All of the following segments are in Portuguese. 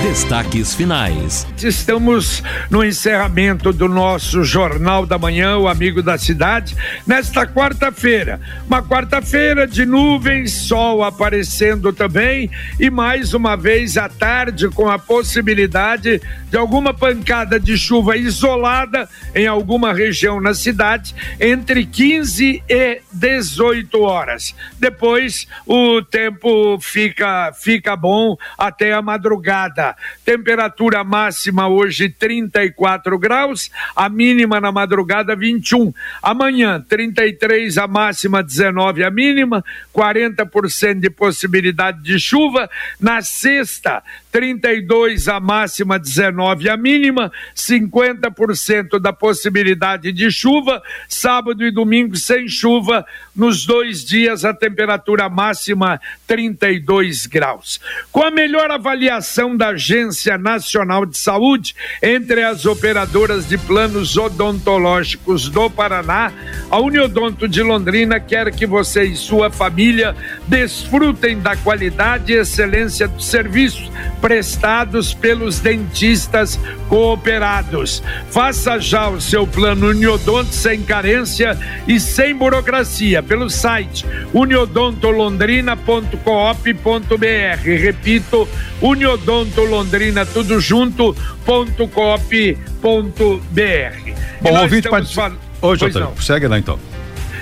Destaques finais. Estamos no encerramento do nosso Jornal da Manhã, o Amigo da Cidade, nesta quarta-feira. Uma quarta-feira de nuvens, sol aparecendo também e mais uma vez à tarde com a possibilidade de alguma pancada de chuva isolada em alguma região na cidade entre 15 e 18 horas. Depois o tempo fica fica bom até a madrugada. Temperatura máxima hoje 34 graus, a mínima na madrugada 21. Amanhã 33 a máxima, 19 a mínima, 40% de possibilidade de chuva. Na sexta, 32 a máxima, 19 a mínima, 50% da possibilidade de chuva. Sábado e domingo sem chuva. Nos dois dias a temperatura máxima 32 graus. Com a melhor avaliação da Agência Nacional de Saúde entre as operadoras de planos odontológicos do Paraná, a Uniodonto de Londrina quer que você e sua família desfrutem da qualidade e excelência dos serviços prestados pelos dentistas cooperados. Faça já o seu plano Uniodonto sem carência e sem burocracia pelo site uniodontolondrina.coop.br. Repito, uniodontolondrina tudo junto ponto coop ponto br. Bom, ouvinte. Fal... Oi, Jota, segue lá então.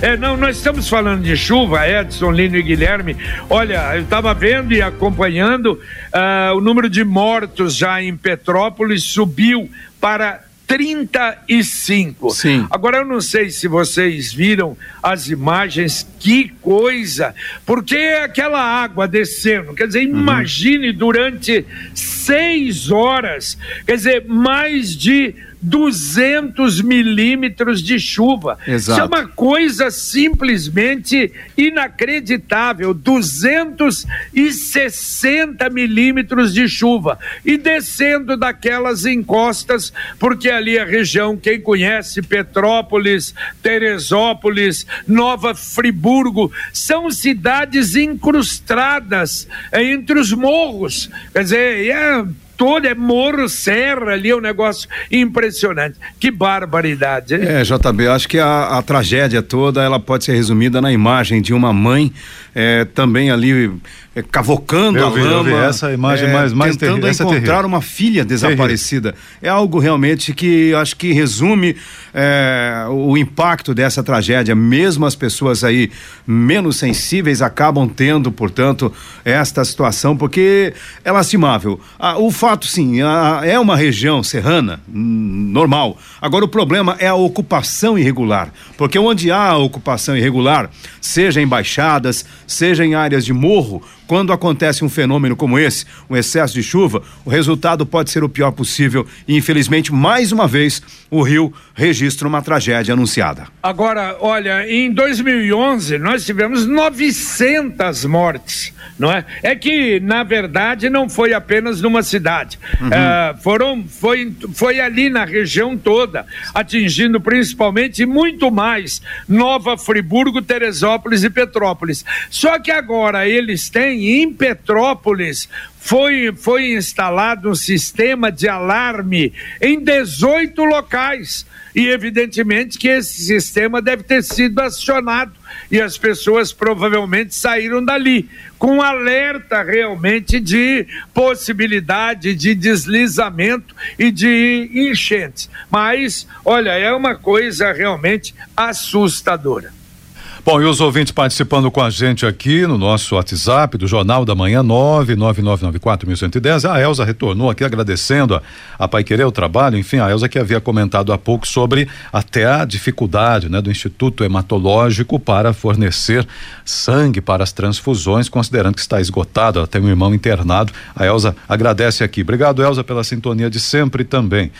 É, não, nós estamos falando de chuva, Edson, Lino e Guilherme. Olha, eu estava vendo e acompanhando uh, o número de mortos já em Petrópolis subiu para 35. Sim. Agora eu não sei se vocês viram as imagens, que coisa! Porque aquela água descendo, quer dizer, uhum. imagine durante seis horas, quer dizer, mais de 200 milímetros de chuva. Exato. Isso é uma coisa simplesmente inacreditável. 260 milímetros de chuva. E descendo daquelas encostas, porque ali a região, quem conhece, Petrópolis, Teresópolis, Nova Friburgo, são cidades incrustadas entre os morros. Quer dizer, é todo, é morro, serra ali, é um negócio impressionante. Que barbaridade, hein? É, JB, acho que a, a tragédia toda, ela pode ser resumida na imagem de uma mãe é, também ali é, cavocando eu a vi, lama. essa imagem é, mais, mais tentando terrível, encontrar uma filha desaparecida. É algo realmente que acho que resume é, o impacto dessa tragédia. Mesmo as pessoas aí menos sensíveis acabam tendo, portanto, esta situação, porque é lastimável. Ah, o fato, sim, a, é uma região serrana, normal. Agora, o problema é a ocupação irregular, porque onde há ocupação irregular, seja em baixadas, seja em áreas de morro, quando acontece um fenômeno como esse, um excesso de chuva, o resultado pode ser o pior possível e, infelizmente, mais uma vez, o Rio registra uma tragédia anunciada. Agora, olha, em 2011 nós tivemos 900 mortes, não é? É que, na verdade, não foi apenas numa cidade. Uhum. Uh, foram, foi, foi ali na região toda, atingindo principalmente muito mais Nova Friburgo, Teresópolis e Petrópolis. Só que agora eles têm em Petrópolis foi, foi instalado um sistema de alarme em 18 locais. E evidentemente que esse sistema deve ter sido acionado e as pessoas provavelmente saíram dali com alerta realmente de possibilidade de deslizamento e de enchentes. Mas, olha, é uma coisa realmente assustadora. Bom, e os ouvintes participando com a gente aqui no nosso WhatsApp do Jornal da Manhã 999941110. A Elza retornou aqui agradecendo a, a Pai Querer o trabalho. Enfim, a Elza que havia comentado há pouco sobre até a dificuldade né, do Instituto Hematológico para fornecer sangue para as transfusões, considerando que está esgotado. Ela tem um irmão internado. A Elza agradece aqui. Obrigado, Elza, pela sintonia de sempre também.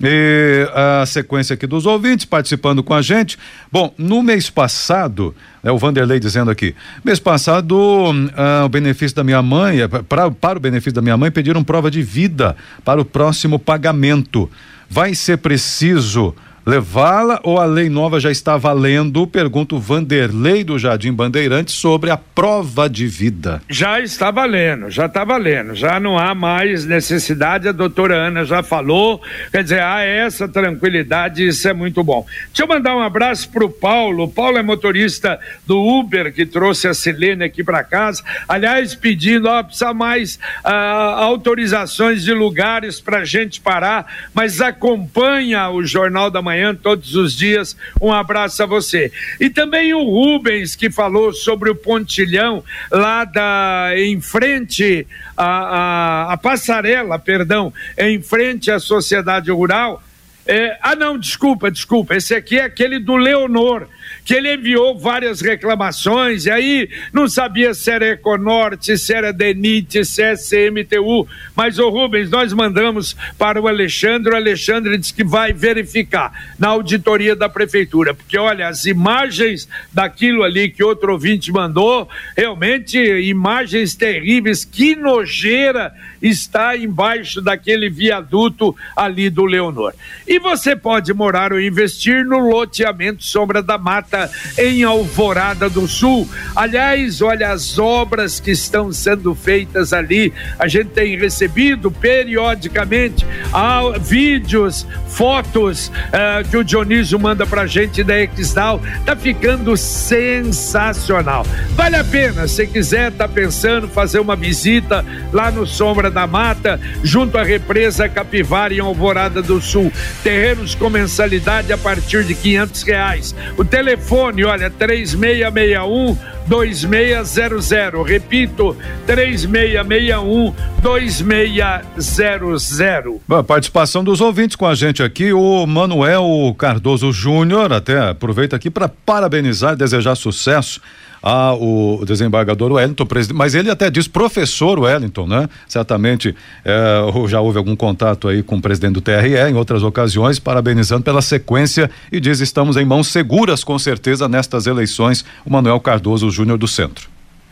E a sequência aqui dos ouvintes participando com a gente. Bom, no mês passado, é o Vanderlei dizendo aqui, mês passado, uh, o benefício da minha mãe, pra, para o benefício da minha mãe, pediram prova de vida para o próximo pagamento. Vai ser preciso levá-la ou a lei nova já está valendo? Pergunta o Vanderlei do Jardim Bandeirantes sobre a prova de vida. Já está valendo, já está valendo, já não há mais necessidade, a doutora Ana já falou, quer dizer, há essa tranquilidade, isso é muito bom. Deixa eu mandar um abraço para o Paulo, o Paulo é motorista do Uber que trouxe a Silene aqui para casa, aliás, pedindo, ó, precisa mais ah, autorizações de lugares para gente parar, mas acompanha o Jornal da Manhã manhã, todos os dias. Um abraço a você. E também o Rubens, que falou sobre o pontilhão lá da, em frente à, a, a passarela, perdão, em frente à Sociedade Rural. É, ah, não, desculpa, desculpa. Esse aqui é aquele do Leonor que ele enviou várias reclamações, e aí não sabia se era Econorte, se era DENIT, se é CMTU, mas o Rubens, nós mandamos para o Alexandre, o Alexandre disse que vai verificar na auditoria da prefeitura, porque olha, as imagens daquilo ali que outro ouvinte mandou, realmente imagens terríveis, que nojeira está embaixo daquele viaduto ali do Leonor. E você pode morar ou investir no loteamento Sombra da Mata em Alvorada do Sul. Aliás, olha as obras que estão sendo feitas ali. A gente tem recebido periodicamente ah, vídeos, fotos ah, que o Dionísio manda pra gente da Exdal. Tá ficando sensacional. Vale a pena, se quiser, tá pensando fazer uma visita lá no Sombra da Mata, junto à represa Capivara em Alvorada do Sul. Terrenos com mensalidade a partir de quinhentos reais. O telefone olha, 3661 2600. Repito, 3661 2600. Bom, participação dos ouvintes com a gente aqui, o Manuel Cardoso Júnior, até aproveita aqui para parabenizar e desejar sucesso ao desembargador Wellington, mas ele até diz professor Wellington, né? Certamente é, já houve algum contato aí com o presidente do TRE em outras ocasiões, parabenizando pela sequência e diz estamos em mãos seguras com certeza nestas eleições, o Manuel Cardoso Júnior do Centro.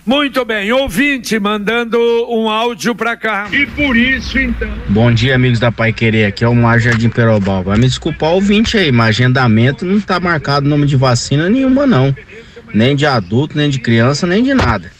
Muito bem, ouvinte mandando um áudio para cá. E por isso, então. Bom dia, amigos da Pai Querer. Aqui é o Mar Jardim Perobal. Vai me desculpar o ouvinte aí, mas agendamento não tá marcado nome de vacina nenhuma, não nem de adulto, nem de criança, nem de nada.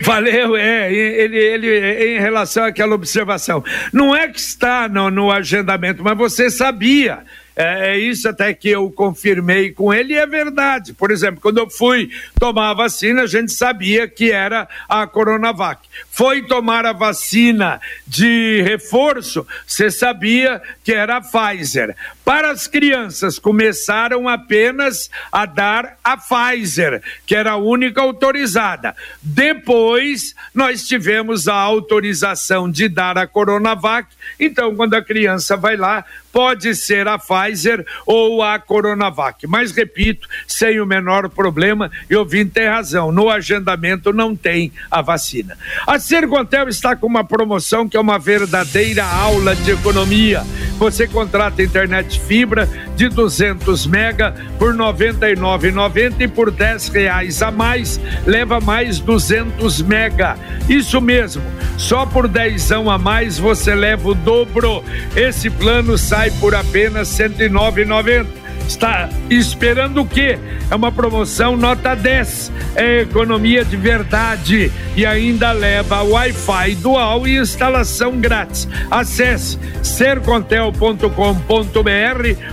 Valeu, é, ele, ele, em relação àquela observação. Não é que está no, no agendamento, mas você sabia é, é, isso até que eu confirmei com ele e é verdade. Por exemplo, quando eu fui tomar a vacina, a gente sabia que era a Coronavac. Foi tomar a vacina de reforço, você sabia que era a Pfizer. Para as crianças, começaram apenas a dar a Pfizer, que era a única autorizada. Depois, nós tivemos a autorização de dar a Coronavac. Então, quando a criança vai lá, pode ser a Pfizer ou a Coronavac. Mas repito, sem o menor problema, eu vim ter razão. No agendamento não tem a vacina. A Sercontel está com uma promoção que é uma verdadeira aula de economia. Você contrata internet fibra de 200 mega por R$ 99,90 e por 10 reais a mais leva mais 200 mega. Isso mesmo, só por 10 a mais você leva o dobro. Esse plano sai por apenas R$ 109,90. Está esperando o quê? É uma promoção nota 10. É economia de verdade e ainda leva Wi-Fi dual e instalação grátis. Acesse sercontel.com.br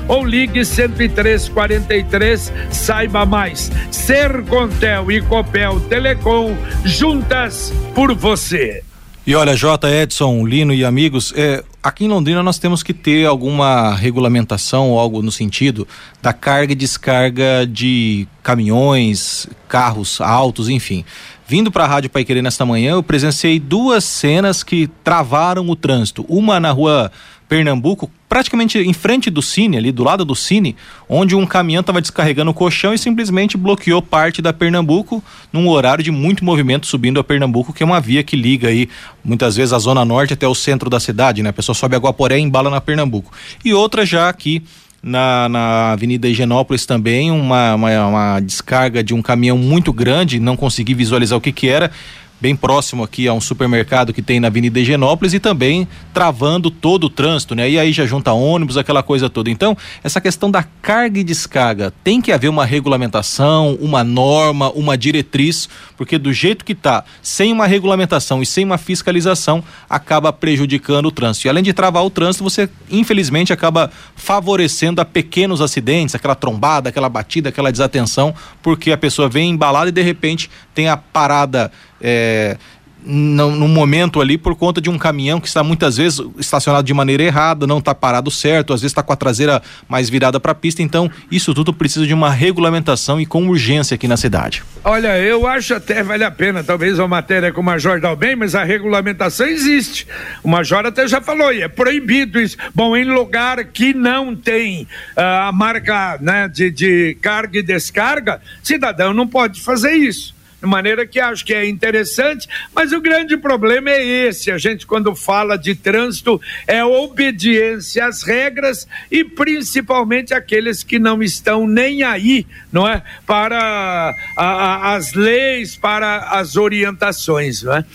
ou ligue 10343, saiba mais. Sercontel e Copel Telecom juntas por você. E olha, J. Edson, Lino e amigos, é, aqui em Londrina nós temos que ter alguma regulamentação ou algo no sentido da carga e descarga de caminhões, carros altos, enfim. Vindo para a Rádio Pai Querer nesta manhã, eu presenciei duas cenas que travaram o trânsito. Uma na rua Pernambuco, praticamente em frente do Cine, ali do lado do Cine, onde um caminhão estava descarregando o colchão e simplesmente bloqueou parte da Pernambuco num horário de muito movimento subindo a Pernambuco, que é uma via que liga aí muitas vezes a zona norte até o centro da cidade, né? A pessoa sobe a Guaporé e embala na Pernambuco. E outra já aqui na, na Avenida Higienópolis também, uma, uma, uma descarga de um caminhão muito grande, não consegui visualizar o que que era, bem próximo aqui a um supermercado que tem na Avenida Higienópolis e também travando todo o trânsito, né? E aí já junta ônibus, aquela coisa toda. Então, essa questão da carga e descarga, tem que haver uma regulamentação, uma norma, uma diretriz, porque do jeito que está, sem uma regulamentação e sem uma fiscalização, acaba prejudicando o trânsito. E além de travar o trânsito, você infelizmente acaba favorecendo a pequenos acidentes, aquela trombada, aquela batida, aquela desatenção, porque a pessoa vem embalada e de repente tem a parada é, no, momento ali por conta de um caminhão que está muitas vezes estacionado de maneira errada, não está parado certo, às vezes está com a traseira mais virada para a pista. Então, isso tudo precisa de uma regulamentação e com urgência aqui na cidade. Olha, eu acho até vale a pena, talvez uma matéria com o Major Dalben, mas a regulamentação existe. O Major até já falou, e é proibido isso. Bom, em lugar que não tem uh, a marca né, de, de carga e descarga, cidadão não pode fazer isso de maneira que acho que é interessante, mas o grande problema é esse. A gente, quando fala de trânsito, é obediência às regras e principalmente aqueles que não estão nem aí, não é? Para a, a, as leis, para as orientações, não é?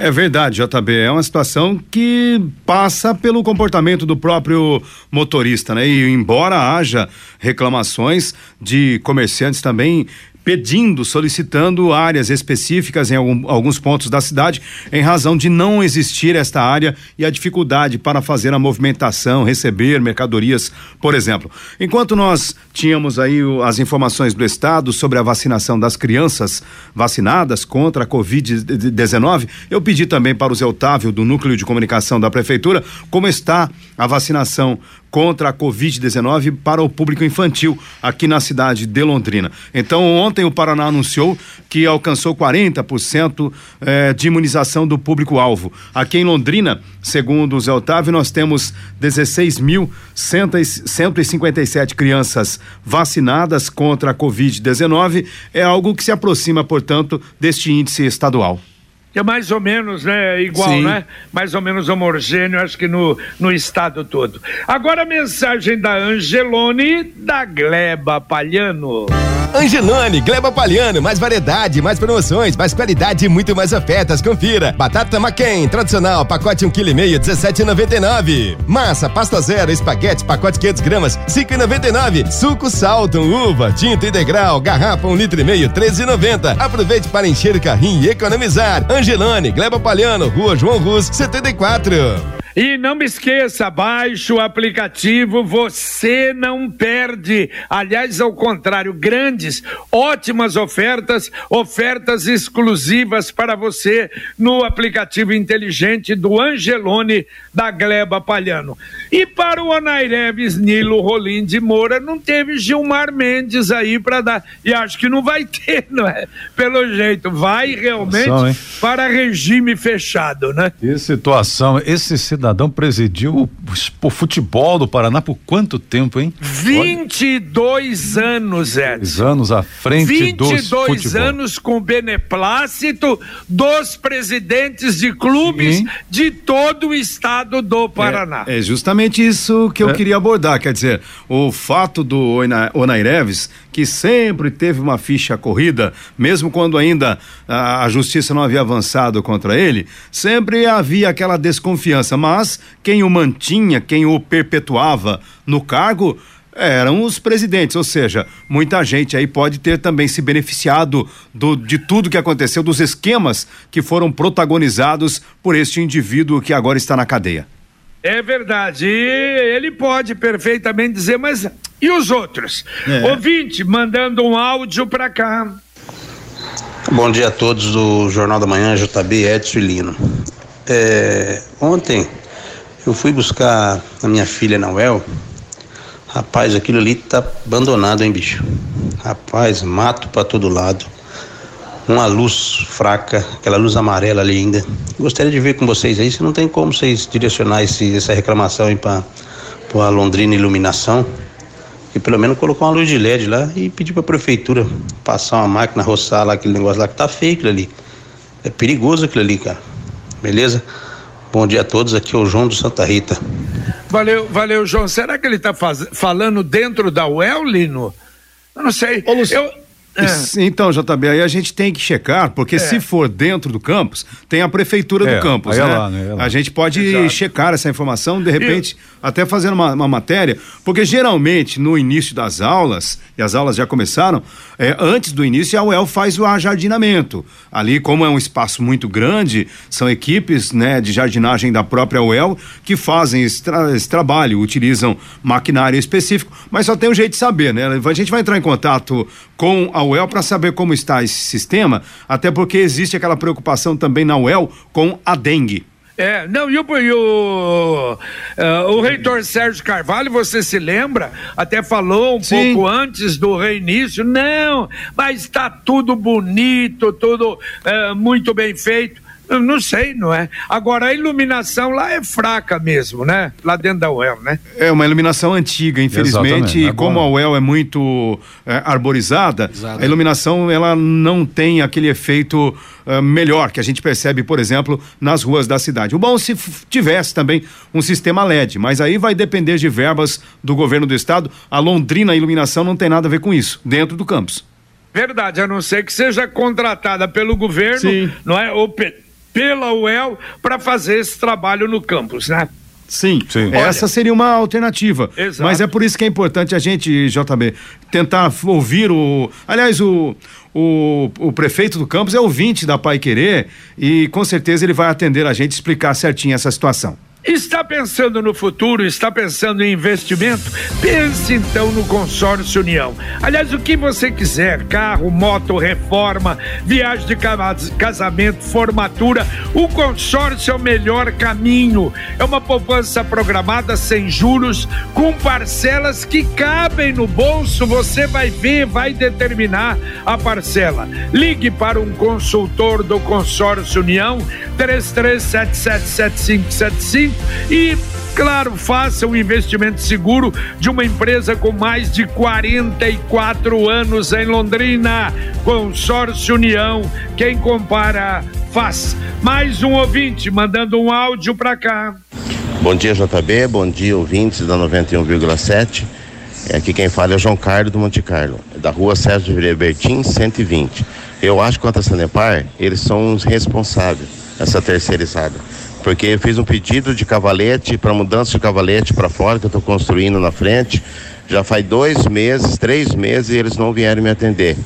É verdade, JB. É uma situação que passa pelo comportamento do próprio motorista, né? E embora haja reclamações de comerciantes também pedindo, solicitando áreas específicas em algum, alguns pontos da cidade, em razão de não existir esta área e a dificuldade para fazer a movimentação, receber mercadorias, por exemplo. Enquanto nós tínhamos aí as informações do Estado sobre a vacinação das crianças vacinadas contra a Covid-19, eu pedi também para o Zé Otávio, do Núcleo de Comunicação da Prefeitura, como está a vacinação contra a Covid-19 para o público infantil aqui na cidade de Londrina. Então, ontem o Paraná anunciou que alcançou 40% eh, de imunização do público-alvo. Aqui em Londrina, segundo o Zé Otávio, nós temos 16.157 crianças vacinadas contra a Covid-19. É algo que se aproxima, portanto, deste índice estadual é mais ou menos né, igual, Sim. né? Mais ou menos homogêneo, acho que no, no estado todo. Agora a mensagem da Angelone da Gleba Palhano. Angelone, Gleba Palhano, mais variedade, mais promoções, mais qualidade e muito mais ofertas. Confira. Batata Maquem, tradicional, pacote 1,5 kg, 17,99. Massa, pasta zero, espaguete, pacote 500 gramas, 5,99. Suco Salton, uva, tinta integral, garrafa 1,5 um litro e meio, 13,90. Aproveite para encher o carrinho e economizar. Angelone, Gleba Palhano, Rua João Rus, 74. E não me esqueça, baixe o aplicativo, você não perde. Aliás, ao contrário, grandes, ótimas ofertas, ofertas exclusivas para você no aplicativo inteligente do Angelone da Gleba Palhano. E para o Onaireves Nilo Rolim de Moura, não teve Gilmar Mendes aí para dar. E acho que não vai ter, não é? Pelo jeito, vai realmente para regime fechado, né? Que situação, esse cidadão cidadão presidiu o, futebol do Paraná por quanto tempo, hein? 22 Olha. anos, Edson. 22 anos à frente 22 dos 22 anos com beneplácito dos presidentes de clubes Sim. de todo o estado do Paraná. É, é justamente isso que eu é. queria abordar, quer dizer, o fato do Onaireves, que sempre teve uma ficha corrida, mesmo quando ainda a, a justiça não havia avançado contra ele, sempre havia aquela desconfiança, mas mas quem o mantinha, quem o perpetuava no cargo, eram os presidentes, ou seja, muita gente aí pode ter também se beneficiado do, de tudo que aconteceu, dos esquemas que foram protagonizados por este indivíduo que agora está na cadeia. É verdade, e ele pode perfeitamente dizer, mas e os outros? É. Ouvinte, mandando um áudio para cá. Bom dia a todos do Jornal da Manhã, JB, Edson e Lino. É, ontem eu fui buscar a minha filha Noel. Rapaz, aquilo ali tá abandonado, hein, bicho? Rapaz, mato para todo lado. Uma luz fraca, aquela luz amarela ali ainda. Gostaria de ver com vocês aí se não tem como vocês direcionar esse, essa reclamação para a Londrina Iluminação. E pelo menos colocar uma luz de LED lá e pedir para a prefeitura passar uma máquina, roçar lá aquele negócio lá que tá feio aquilo ali. É perigoso aquilo ali, cara. Beleza? Bom dia a todos, aqui é o João do Santa Rita. Valeu, valeu, João. Será que ele está falando dentro da UEL, Lino? Eu não sei. Ô, eu, É. Então, JB, aí a gente tem que checar, porque é. se for dentro do campus, tem a prefeitura é, do campus, né? Lá, né? A gente pode Exato. checar essa informação, de repente, e... até fazendo uma, uma, matéria, porque geralmente no início das aulas, e as aulas já começaram, é, antes do início a UEL faz o ajardinamento. Ali, como é um espaço muito grande, são equipes né, de jardinagem da própria UEL que fazem esse, tra esse trabalho, utilizam maquinário específico, mas só tem um jeito de saber, né? A gente vai entrar em contato com a UEL para saber como está esse sistema, até porque existe aquela preocupação também na UEL com a dengue. É, não, e o, e o, uh, o reitor Sérgio Carvalho, você se lembra? Até falou um Sim. pouco antes do reinício. Não, mas está tudo bonito, tudo uh, muito bem feito. Eu não sei, não é? Agora a iluminação lá é fraca mesmo, né? Lá dentro da UEL, né? É uma iluminação antiga, infelizmente. E como a UEL é muito é, arborizada, Exato. a iluminação ela não tem aquele efeito uh, melhor que a gente percebe, por exemplo, nas ruas da cidade. O bom se tivesse também um sistema LED, mas aí vai depender de verbas do governo do estado. A Londrina Iluminação não tem nada a ver com isso, dentro do campus. Verdade, a não ser que seja contratada pelo governo, Sim. não é? Ou pela UEL para fazer esse trabalho no campus, né? Sim, Sim. essa seria uma alternativa. Exato. Mas é por isso que é importante a gente, JB, tentar ouvir o. Aliás, o, o, o prefeito do campus é ouvinte da Pai Querer e com certeza ele vai atender a gente explicar certinho essa situação. Está pensando no futuro? Está pensando em investimento? Pense então no Consórcio União. Aliás, o que você quiser: carro, moto, reforma, viagem de casamento, formatura. O consórcio é o melhor caminho. É uma poupança programada sem juros, com parcelas que cabem no bolso. Você vai ver, vai determinar a parcela. Ligue para um consultor do Consórcio União 33777575 e Claro, faça um investimento seguro de uma empresa com mais de 44 anos em Londrina. Consórcio União. Quem compara, faz. Mais um ouvinte mandando um áudio para cá. Bom dia, JB. Bom dia, ouvintes da 91,7. É, aqui quem fala é o João Carlos do Monte Carlo, da rua Sérgio Bertin, 120. Eu acho que quanto a Sanepar, eles são os responsáveis, essa terceirizada porque eu fiz um pedido de cavalete para mudança de cavalete para fora que eu estou construindo na frente. Já faz dois meses, três meses e eles não vieram me atender.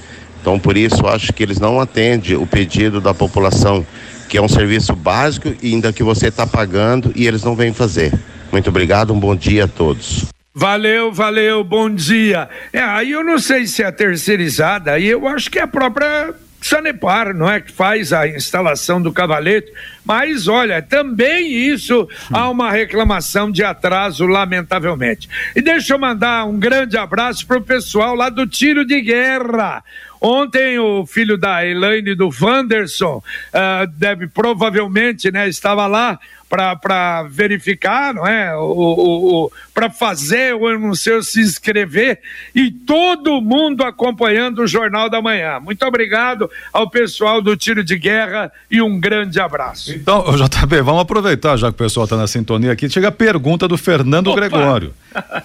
Então por isso acho que eles não atendem o pedido da população, que é um serviço básico e ainda que você está pagando e eles não vêm fazer. Muito obrigado, um bom dia a todos. Valeu, valeu, bom dia. É, aí eu não sei se é terceirizada, aí eu acho que é a própria Sanepar, não é que faz a instalação do cavalete, mas olha, também isso há uma reclamação de atraso, lamentavelmente. E deixa eu mandar um grande abraço para o pessoal lá do tiro de guerra. Ontem o filho da Elaine do Wanderson uh, deve provavelmente, né, estava lá para verificar, não é? O, o, o para fazer o anúncio, se inscrever e todo mundo acompanhando o Jornal da Manhã. Muito obrigado ao pessoal do Tiro de Guerra e um grande abraço. Então, JB, vamos aproveitar, já que o pessoal está na sintonia aqui, chega a pergunta do Fernando Opa. Gregório.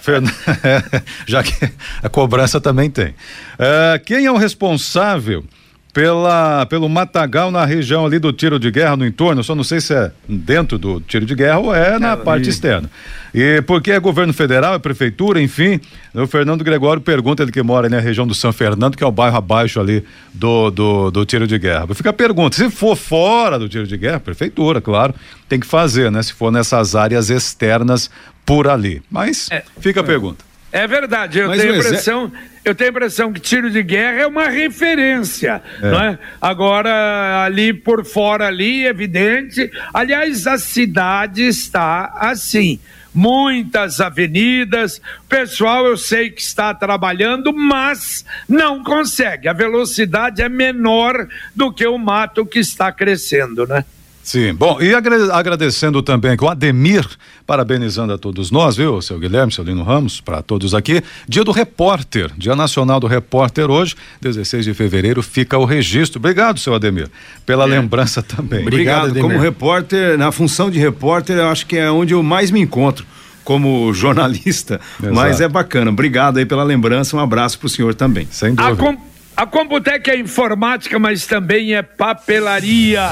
já que a cobrança também tem. É, quem é o responsável pela, pelo matagal na região ali do tiro de guerra no entorno, só não sei se é dentro do tiro de guerra ou é na é, parte e... externa. E porque é governo federal, é prefeitura, enfim, o Fernando Gregório pergunta, ele que mora na região do São Fernando, que é o bairro abaixo ali do, do, do tiro de guerra. Fica a pergunta, se for fora do tiro de guerra, prefeitura, claro, tem que fazer, né? Se for nessas áreas externas por ali. Mas é, fica a pergunta. É verdade, eu Mas tenho a impressão, eu tenho a impressão que tiro de guerra é uma referência, é. não é? Agora ali por fora ali, evidente. Aliás, a cidade está assim, muitas avenidas. Pessoal, eu sei que está trabalhando, mas não consegue. A velocidade é menor do que o mato que está crescendo, né? Sim, bom, e agradecendo também com o Ademir, parabenizando a todos nós, viu, seu Guilherme, seu Lino Ramos, para todos aqui. Dia do Repórter, Dia Nacional do Repórter hoje, 16 de fevereiro, fica o registro. Obrigado, seu Ademir, pela é. lembrança também. Obrigado, Obrigado como repórter, na função de repórter, eu acho que é onde eu mais me encontro como jornalista, Exato. mas é bacana. Obrigado aí pela lembrança, um abraço para o senhor também. Sem dúvida. A Computec é informática, mas também é papelaria.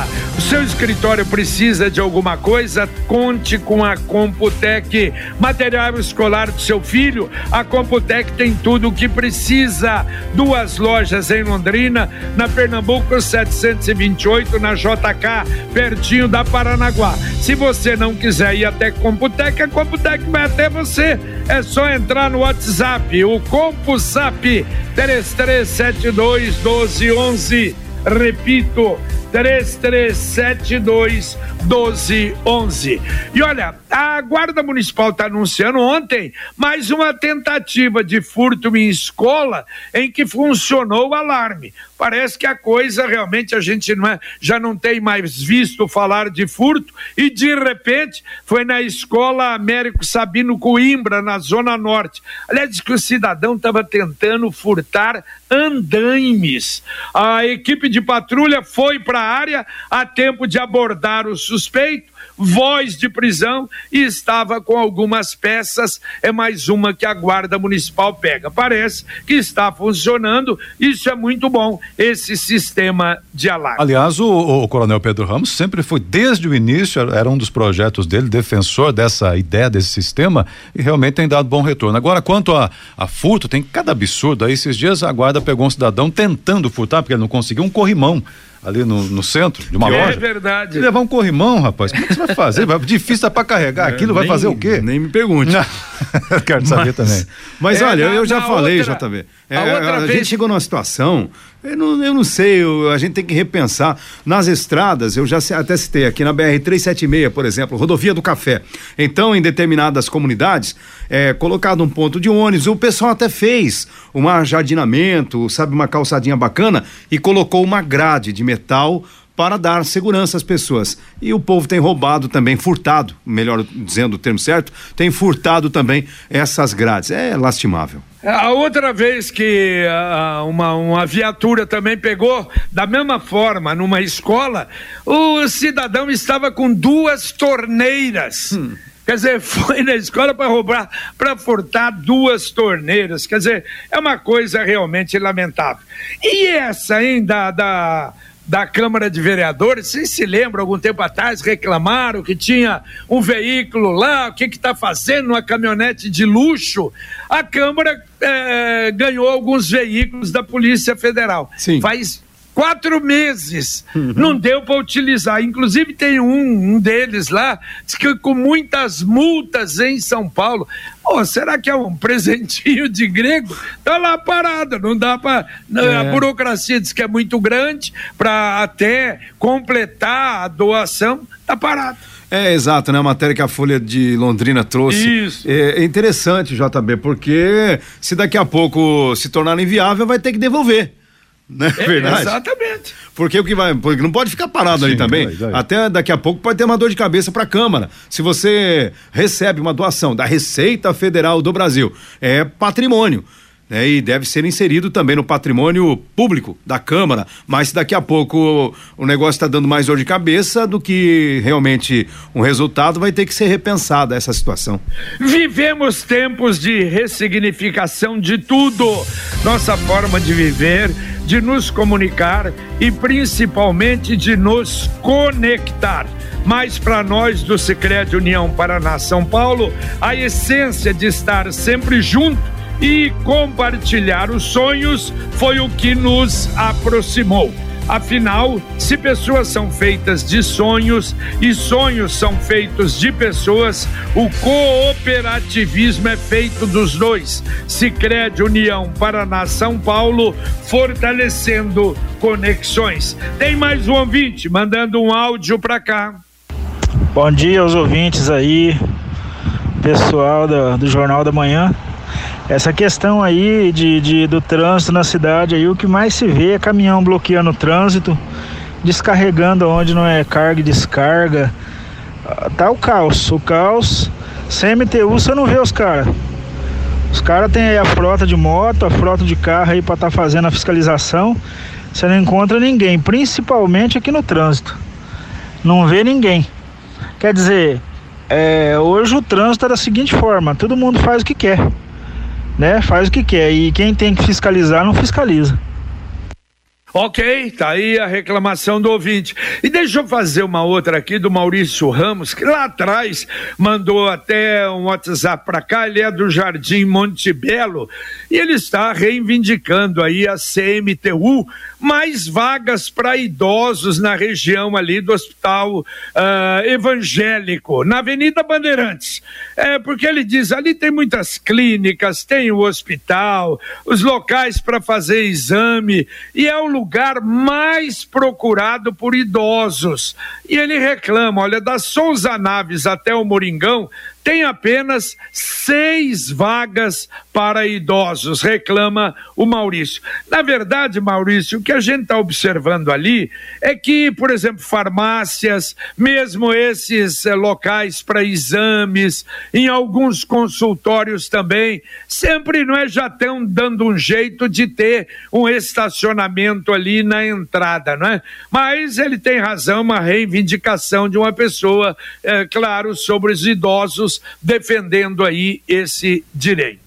Seu escritório precisa de alguma coisa? Conte com a Computec. Material escolar do seu filho? A Computec tem tudo o que precisa. Duas lojas em Londrina, na Pernambuco 728, na JK, pertinho da Paranaguá. Se você não quiser ir até Computec, a Computec vai até você. É só entrar no WhatsApp, o CompuSap 3372 1211. Repito, 3372 1211. E olha, a Guarda Municipal está anunciando ontem mais uma tentativa de furto em escola em que funcionou o alarme. Parece que a coisa realmente a gente não é, já não tem mais visto falar de furto e de repente foi na escola Américo Sabino Coimbra, na Zona Norte. Aliás, que o cidadão estava tentando furtar andaimes. A equipe de patrulha foi para a área a tempo de abordar o suspeito voz de prisão e estava com algumas peças. É mais uma que a Guarda Municipal pega. Parece que está funcionando. Isso é muito bom, esse sistema de alarme. Aliás, o, o Coronel Pedro Ramos sempre foi, desde o início, era um dos projetos dele, defensor dessa ideia, desse sistema, e realmente tem dado bom retorno. Agora, quanto a, a furto, tem cada absurdo. Aí, esses dias, a Guarda pegou um cidadão tentando furtar, porque ele não conseguiu um corrimão ali no, no centro de uma é loja. É verdade. E levar um corrimão, rapaz, como é que você vai fazer? Vai, difícil para carregar aquilo, É, vai nem- fazer o quê? Nem me pergunte. Quero saber Mas- também. Mas É, olha, na- eu já falei, outra- JB. É, a outra a vez- gente chegou numa situação, eu não, eu não sei, eu- a gente tem que repensar. Nas estradas, eu já até citei aqui na BR-376, por exemplo, rodovia do Café. Então, em determinadas comunidades, é colocado um ponto de ônibus, o pessoal até fez um jardinamento, sabe, uma calçadinha bacana e colocou uma grade de metal para dar segurança às pessoas. E o povo tem roubado também, furtado, melhor dizendo o termo certo, tem furtado também essas grades. É lastimável. A outra vez que ah, uma, uma viatura também pegou, da mesma forma, numa escola, o cidadão estava com duas torneiras. Quer dizer, foi na escola para roubar, para furtar duas torneiras. Quer dizer, é uma coisa realmente lamentável. E essa, hein, da, da, da Câmara de Vereadores, vocês se lembram, algum tempo atrás, reclamaram que tinha um veículo lá, o que está fazendo, uma caminhonete de luxo. A Câmara eh, ganhou alguns veículos da Polícia Federal. Sim. Faz quatro meses. Não deu para utilizar. Inclusive, tem um, um deles lá, que com muitas multas em São Paulo. Pô, será que é um presentinho de grego? Tá lá parado, não dá para. A burocracia diz que é muito grande para até completar a doação, tá parado. É, exato, né? A matéria que a Folha de Londrina trouxe. Isso. É, é interessante, JB, porque se daqui a pouco se tornar inviável, vai ter que devolver. Não é, É, verdade? Exatamente. Porque o que vai. Porque não pode ficar parado ali Sim, também. vai, vai. Até daqui a pouco pode ter uma dor de cabeça para a Câmara. Se você recebe uma doação da Receita Federal do Brasil, é patrimônio. Né? e deve ser inserido também no patrimônio público da Câmara. Mas daqui a pouco o negócio está dando mais dor de cabeça do que realmente um resultado, vai ter que ser repensada essa situação. Vivemos tempos de ressignificação de tudo. Nossa forma de viver, de nos comunicar e principalmente de nos conectar. Mas para nós do Sicredi União Paraná São Paulo, a essência de estar sempre junto e compartilhar os sonhos foi o que nos aproximou. Afinal, se pessoas são feitas de sonhos e sonhos são feitos de pessoas, o cooperativismo é feito dos dois. Sicredi União Paraná São Paulo, fortalecendo conexões. Tem mais um ouvinte mandando um áudio para cá. Bom dia aos ouvintes aí, pessoal do, do Jornal da Manhã. Essa questão aí de, de- do trânsito na cidade aí, o que mais se vê é caminhão bloqueando o trânsito, descarregando onde não é carga e descarga. Ah, Tá o caos, o caos. CMTU você não vê os caras. Os caras têm aí a frota de moto, a frota de carro aí para estar fazendo a fiscalização. Você não encontra ninguém, principalmente aqui no trânsito. Não vê ninguém. Quer dizer, é, hoje o trânsito é da seguinte forma: todo mundo faz o que quer, né? Faz o que quer e quem tem que fiscalizar não fiscaliza. Ok, tá aí a reclamação do ouvinte. E deixa eu fazer uma outra aqui do Maurício Ramos, que lá atrás mandou até um WhatsApp para cá, ele é do Jardim Monte Belo, e ele está reivindicando aí a CMTU, mais vagas para idosos na região ali do Hospital uh, Evangélico, na Avenida Bandeirantes. É, porque ele diz, ali tem muitas clínicas, tem o hospital, os locais para fazer exame, e é o lugar mais procurado por idosos. E ele reclama, olha, da Souza Naves até o Moringão, tem apenas seis vagas para idosos, reclama o Maurício. Na verdade, Maurício, o que a gente está observando ali é que, por exemplo, farmácias, mesmo esses eh, locais para exames, em alguns consultórios também, sempre não é já estão dando um jeito de ter um estacionamento ali na entrada, não é? Mas ele tem razão, uma reivindicação de uma pessoa, é, claro, sobre os idosos defendendo aí esse direito.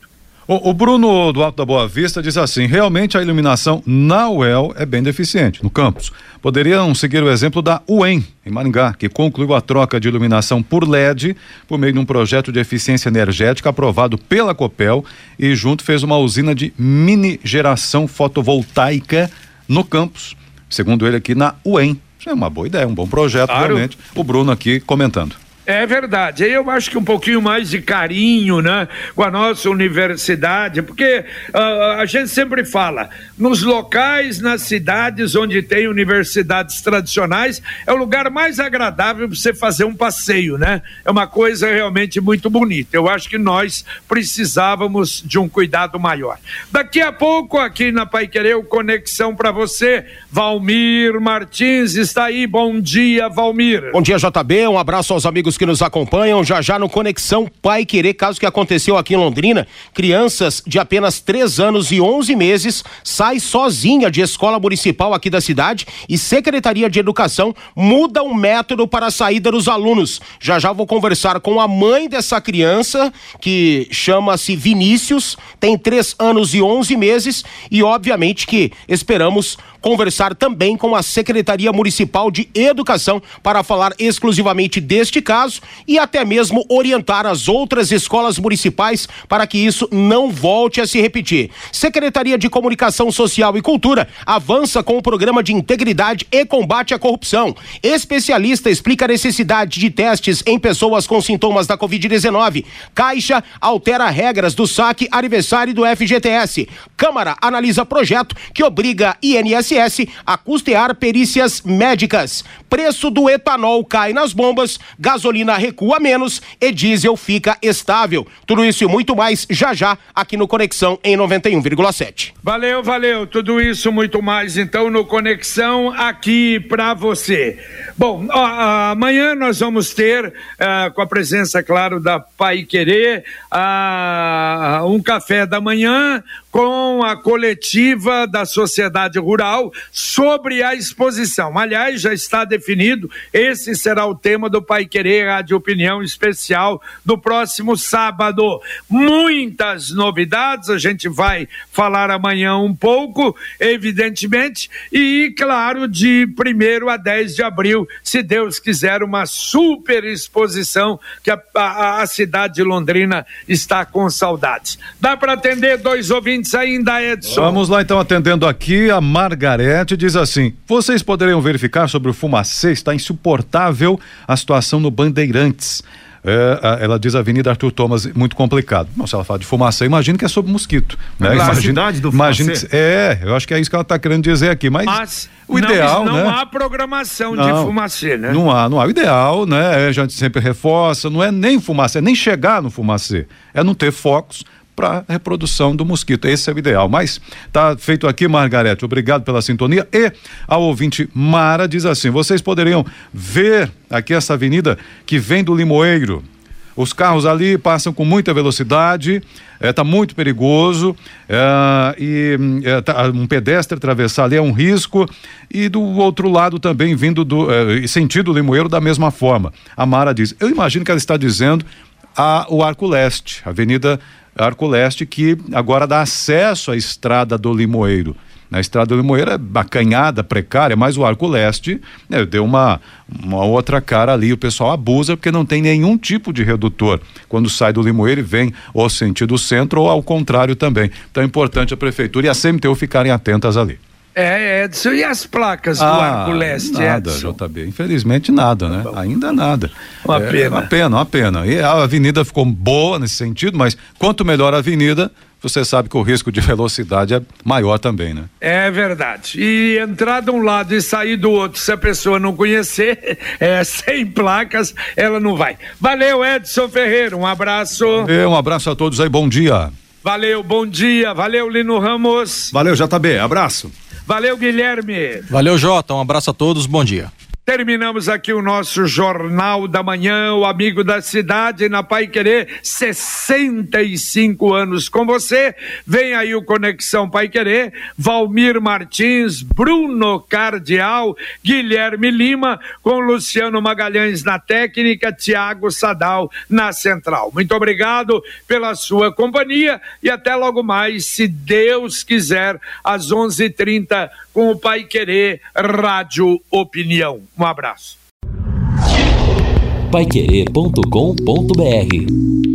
O, o, Bruno do Alto da Boa Vista diz assim: realmente a iluminação na UEL é bem deficiente no campus. Poderiam seguir o exemplo da UEM, em Maringá, que concluiu a troca de iluminação por LED por meio de um projeto de eficiência energética aprovado pela Copel e junto fez uma usina de mini geração fotovoltaica no campus. Segundo ele aqui na UEM. Isso é uma boa ideia, um bom projeto, claro. realmente. O Bruno aqui comentando. É verdade. Eu acho que um pouquinho mais de carinho, né, com a nossa universidade, porque uh, a gente sempre fala, nos locais, nas cidades onde tem universidades tradicionais, é o lugar mais agradável para você fazer um passeio, né? É uma coisa realmente muito bonita. Eu acho que nós precisávamos de um cuidado maior. Daqui a pouco, aqui na Pai Querer, Conexão para você, Valmir Martins está aí. Bom dia, Valmir. Bom dia, JB. Um abraço aos amigos que nos acompanham já já no Conexão Pai Querer, caso que aconteceu aqui em Londrina. Crianças de apenas 3 anos e 11 meses sai sozinha de escola municipal aqui da cidade e Secretaria de Educação muda o método para a saída dos alunos. Já já vou conversar com a mãe dessa criança, que chama-se Vinícius, tem 3 anos e 11 meses e obviamente que esperamos conversar também com a Secretaria Municipal de Educação para falar exclusivamente deste caso e até mesmo orientar as outras escolas municipais para que isso não volte a se repetir. Secretaria de Comunicação Social e Cultura avança com o programa de integridade e combate à corrupção. Especialista explica a necessidade de testes em pessoas com sintomas da Covid-19. Caixa altera regras do saque aniversário do FGTS. Câmara analisa projeto que obriga INSS a custear perícias médicas. Preço do etanol cai nas bombas, gasolina recua menos e diesel fica estável. Tudo isso e muito mais já já aqui no Conexão em 91,7. Valeu, valeu. Tudo isso muito mais então no Conexão aqui para você. Bom, ó, amanhã nós vamos ter uh, com a presença, claro, da Pai Querer, uh, um café da manhã com a coletiva da sociedade rural sobre a exposição. Aliás, já está definido, esse será o tema do Pai Querer de Opinião Especial do próximo sábado. Muitas novidades, a gente vai falar amanhã um pouco, evidentemente, e claro, de 1 a 10 de abril, se Deus quiser, uma super exposição que a, a, a cidade de Londrina está com saudades. Dá para atender dois ouvintes? ainda, Edson. Vamos lá então, atendendo aqui, a Margarete diz assim: vocês poderiam verificar sobre o fumacê, está insuportável a situação no Bandeirantes. É, ela diz Avenida Arthur Thomas, muito complicado. Não, se ela fala de fumaça, imagino que é sobre mosquito. Né? Claro, imagina, do imagine, É, eu acho que é isso que ela está querendo dizer aqui. Mas, mas o não, ideal. Não né? há programação não, de fumacê, né? Não há, não há. O ideal, né? A gente sempre reforça, não é nem fumacê, é nem chegar no fumacê. É não ter focos para reprodução do mosquito. Esse é o ideal. Mas tá feito aqui, Margarete. Obrigado pela sintonia. E a ouvinte Mara diz assim: vocês poderiam ver aqui essa avenida que vem do Limoeiro. Os carros ali passam com muita velocidade, está eh, muito perigoso eh, e eh, tá, um pedestre atravessar ali é um risco e do outro lado também vindo do sentido Limoeiro da mesma forma. A Mara diz, eu imagino que ela está dizendo a, o Arco Leste, Avenida Arco Leste, que agora dá acesso à estrada do Limoeiro. Na estrada do Limoeiro é bacanhada, precária, mas o Arco Leste né, deu uma, uma outra cara ali. O pessoal abusa porque não tem nenhum tipo de redutor. Quando sai do Limoeiro e vem ou sentido centro ou ao contrário também. Então é importante a prefeitura e a CMTU ficarem atentas ali. É, Edson, e as placas do Ah, Arco Leste, Nada, Edson? JB. Infelizmente nada, né? Ainda nada. Uma É, pena. Uma pena, uma pena. E a avenida ficou boa nesse sentido, mas quanto melhor a avenida, você sabe que o risco de velocidade é maior também, né? É verdade. E entrar de um lado e sair do outro, se a pessoa não conhecer, é, sem placas, ela não vai. Valeu, Edson Ferreira. Um abraço. E um abraço a todos aí, bom dia. Valeu, bom dia. Valeu, Lino Ramos. Valeu, JB. Abraço. Valeu, Guilherme. Valeu, Jota. Um abraço a todos, bom dia. Terminamos aqui o nosso Jornal da Manhã, o amigo da cidade, na Pai Querer, 65 anos com você. Vem aí o Conexão Pai Querer, Valmir Martins, Bruno Cardial, Guilherme Lima, com Luciano Magalhães na técnica, Tiago Sadal na central. Muito obrigado pela sua companhia e até logo mais, se Deus quiser, às 11:30 com o Pai Querer Rádio Opinião. Um abraço. Paiquerê.com.br